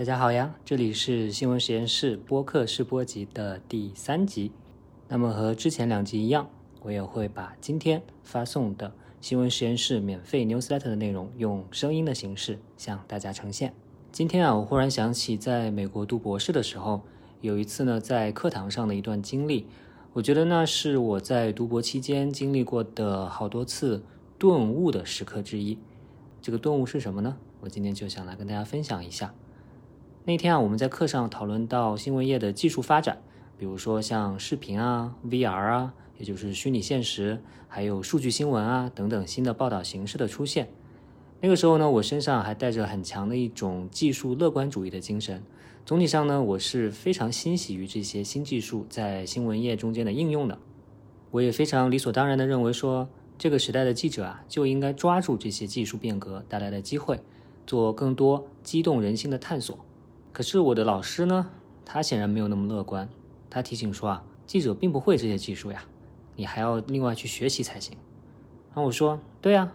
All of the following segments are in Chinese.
大家好呀，这里是新闻实验室播客试播集的第三集。那么和之前两集一样，我也会把今天发送的新闻实验室免费 newsletter 的内容用声音的形式向大家呈现。今天啊，我忽然想起在美国读博士的时候，有一次呢在课堂上的一段经历，我觉得那是我在读博期间经历过的好多次顿悟的时刻之一。这个顿悟是什么呢？我今天就想来跟大家分享一下。那天啊，我们在课上讨论到新闻业的技术发展，比如说像视频啊、VR 啊，也就是虚拟现实，还有数据新闻啊等等新的报道形式的出现。那个时候呢，我身上还带着很强的一种技术乐观主义的精神。总体上呢，我是非常欣喜于这些新技术在新闻业中间的应用的。我也非常理所当然的认为说，这个时代的记者啊，就应该抓住这些技术变革带来的机会。做更多激动人心的探索，可是我的老师呢？他显然没有那么乐观。他提醒说啊，记者并不会这些技术呀，你还要另外去学习才行。然后我说，对呀，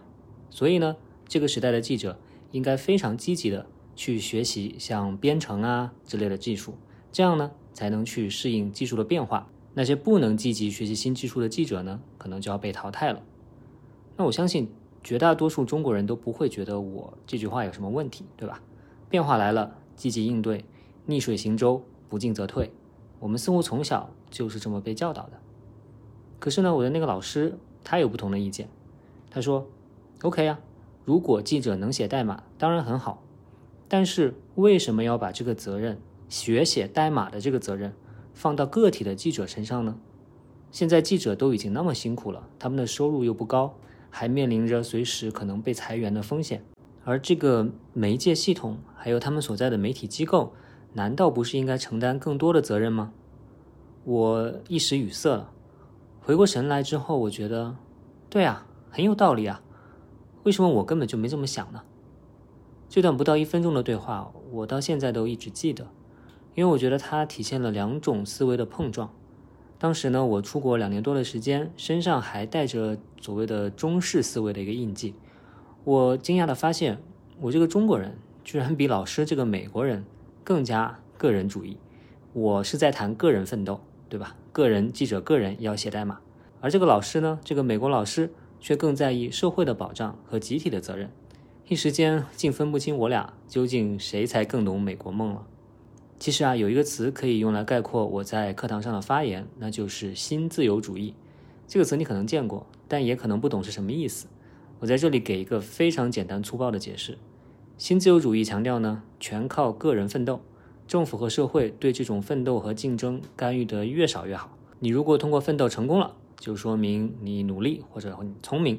所以呢，这个时代的记者应该非常积极的去学习像编程啊之类的技术，这样呢才能去适应技术的变化。那些不能积极学习新技术的记者呢，可能就要被淘汰了。那我相信。绝大多数中国人都不会觉得我这句话有什么问题，对吧？变化来了，积极应对；逆水行舟，不进则退。我们似乎从小就是这么被教导的。可是呢，我的那个老师他有不同的意见。他说：“OK 啊，如果记者能写代码，当然很好。但是为什么要把这个责任学写代码的这个责任放到个体的记者身上呢？现在记者都已经那么辛苦了，他们的收入又不高。”还面临着随时可能被裁员的风险，而这个媒介系统还有他们所在的媒体机构，难道不是应该承担更多的责任吗？我一时语塞了，回过神来之后，我觉得，对啊，很有道理啊。为什么我根本就没这么想呢？这段不到一分钟的对话，我到现在都一直记得，因为我觉得它体现了两种思维的碰撞。当时呢，我出国两年多的时间，身上还带着所谓的中式思维的一个印记。我惊讶的发现，我这个中国人居然比老师这个美国人更加个人主义。我是在谈个人奋斗，对吧？个人记者个人要写代码，而这个老师呢，这个美国老师却更在意社会的保障和集体的责任。一时间竟分不清我俩究竟谁才更懂美国梦了。其实啊，有一个词可以用来概括我在课堂上的发言，那就是新自由主义。这个词你可能见过，但也可能不懂是什么意思。我在这里给一个非常简单粗暴的解释：新自由主义强调呢，全靠个人奋斗，政府和社会对这种奋斗和竞争干预的越少越好。你如果通过奋斗成功了，就说明你努力或者你聪明；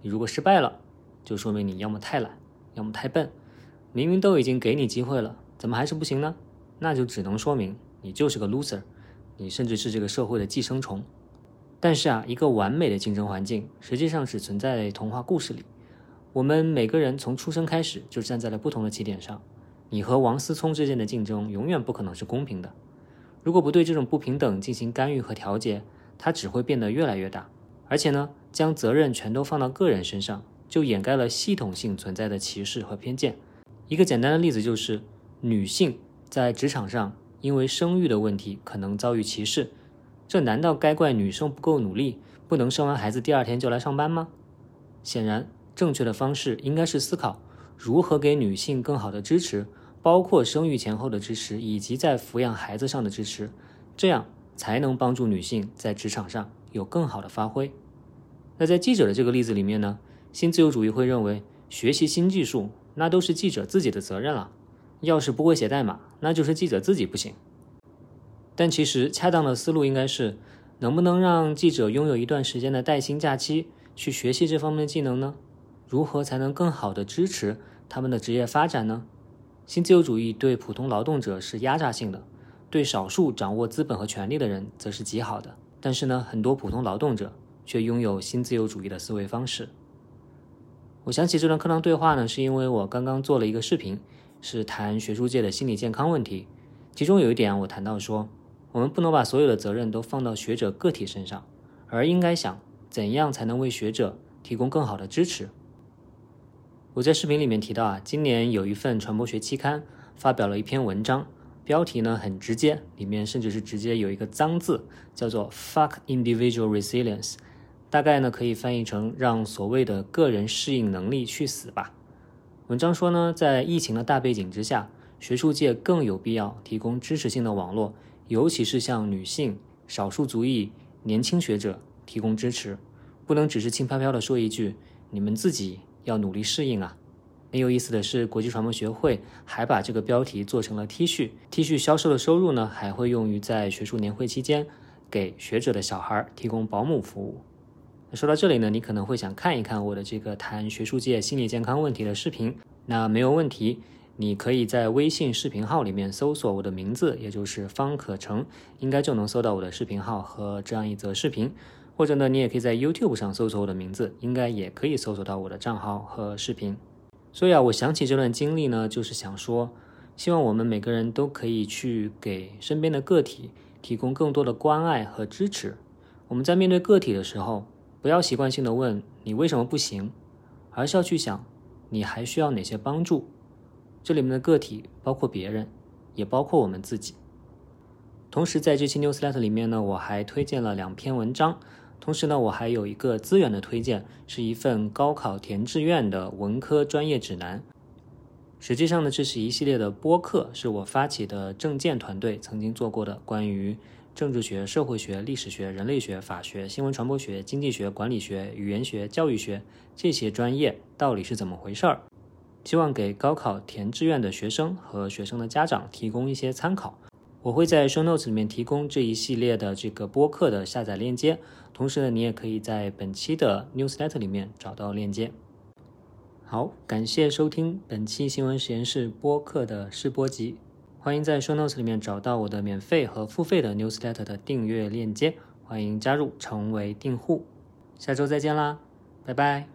你如果失败了，就说明你要么太懒，要么太笨。明明都已经给你机会了，怎么还是不行呢？那就只能说明你就是个 loser，你甚至是这个社会的寄生虫。但是啊，一个完美的竞争环境实际上只存在童话故事里。我们每个人从出生开始就站在了不同的起点上，你和王思聪之间的竞争永远不可能是公平的。如果不对这种不平等进行干预和调节，它只会变得越来越大。而且呢，将责任全都放到个人身上，就掩盖了系统性存在的歧视和偏见。一个简单的例子就是女性。在职场上，因为生育的问题可能遭遇歧视，这难道该怪女生不够努力，不能生完孩子第二天就来上班吗？显然，正确的方式应该是思考如何给女性更好的支持，包括生育前后的支持，以及在抚养孩子上的支持，这样才能帮助女性在职场上有更好的发挥。那在记者的这个例子里面呢，新自由主义会认为学习新技术那都是记者自己的责任了。要是不会写代码，那就是记者自己不行。但其实恰当的思路应该是，能不能让记者拥有一段时间的带薪假期，去学习这方面的技能呢？如何才能更好的支持他们的职业发展呢？新自由主义对普通劳动者是压榨性的，对少数掌握资本和权力的人则是极好的。但是呢，很多普通劳动者却拥有新自由主义的思维方式。我想起这段课堂对话呢，是因为我刚刚做了一个视频。是谈学术界的心理健康问题，其中有一点我谈到说，我们不能把所有的责任都放到学者个体身上，而应该想怎样才能为学者提供更好的支持。我在视频里面提到啊，今年有一份传播学期刊发表了一篇文章，标题呢很直接，里面甚至是直接有一个脏字，叫做 “fuck individual resilience”，大概呢可以翻译成“让所谓的个人适应能力去死吧”。文章说呢，在疫情的大背景之下，学术界更有必要提供支持性的网络，尤其是向女性、少数族裔、年轻学者提供支持，不能只是轻飘飘的说一句“你们自己要努力适应啊”。很有意思的是，国际传播学会还把这个标题做成了 T 恤，T 恤销售的收入呢，还会用于在学术年会期间给学者的小孩提供保姆服务。说到这里呢，你可能会想看一看我的这个谈学术界心理健康问题的视频，那没有问题，你可以在微信视频号里面搜索我的名字，也就是方可成，应该就能搜到我的视频号和这样一则视频。或者呢，你也可以在 YouTube 上搜索我的名字，应该也可以搜索到我的账号和视频。所以啊，我想起这段经历呢，就是想说，希望我们每个人都可以去给身边的个体提供更多的关爱和支持。我们在面对个体的时候，不要习惯性的问你为什么不行，而是要去想你还需要哪些帮助。这里面的个体包括别人，也包括我们自己。同时，在这期 newsletter 里面呢，我还推荐了两篇文章。同时呢，我还有一个资源的推荐，是一份高考填志愿的文科专业指南。实际上呢，这是一系列的播客，是我发起的政建团队曾经做过的关于政治学、社会学、历史学、人类学、法学、新闻传播学、经济学、管理学、语言学、教育学这些专业到底是怎么回事儿，希望给高考填志愿的学生和学生的家长提供一些参考。我会在 show notes 里面提供这一系列的这个播客的下载链接，同时呢，你也可以在本期的 newsletter 里面找到链接。好，感谢收听本期新闻实验室播客的试播集，欢迎在 show notes 里面找到我的免费和付费的 newsletter 的订阅链接，欢迎加入成为订户。下周再见啦，拜拜。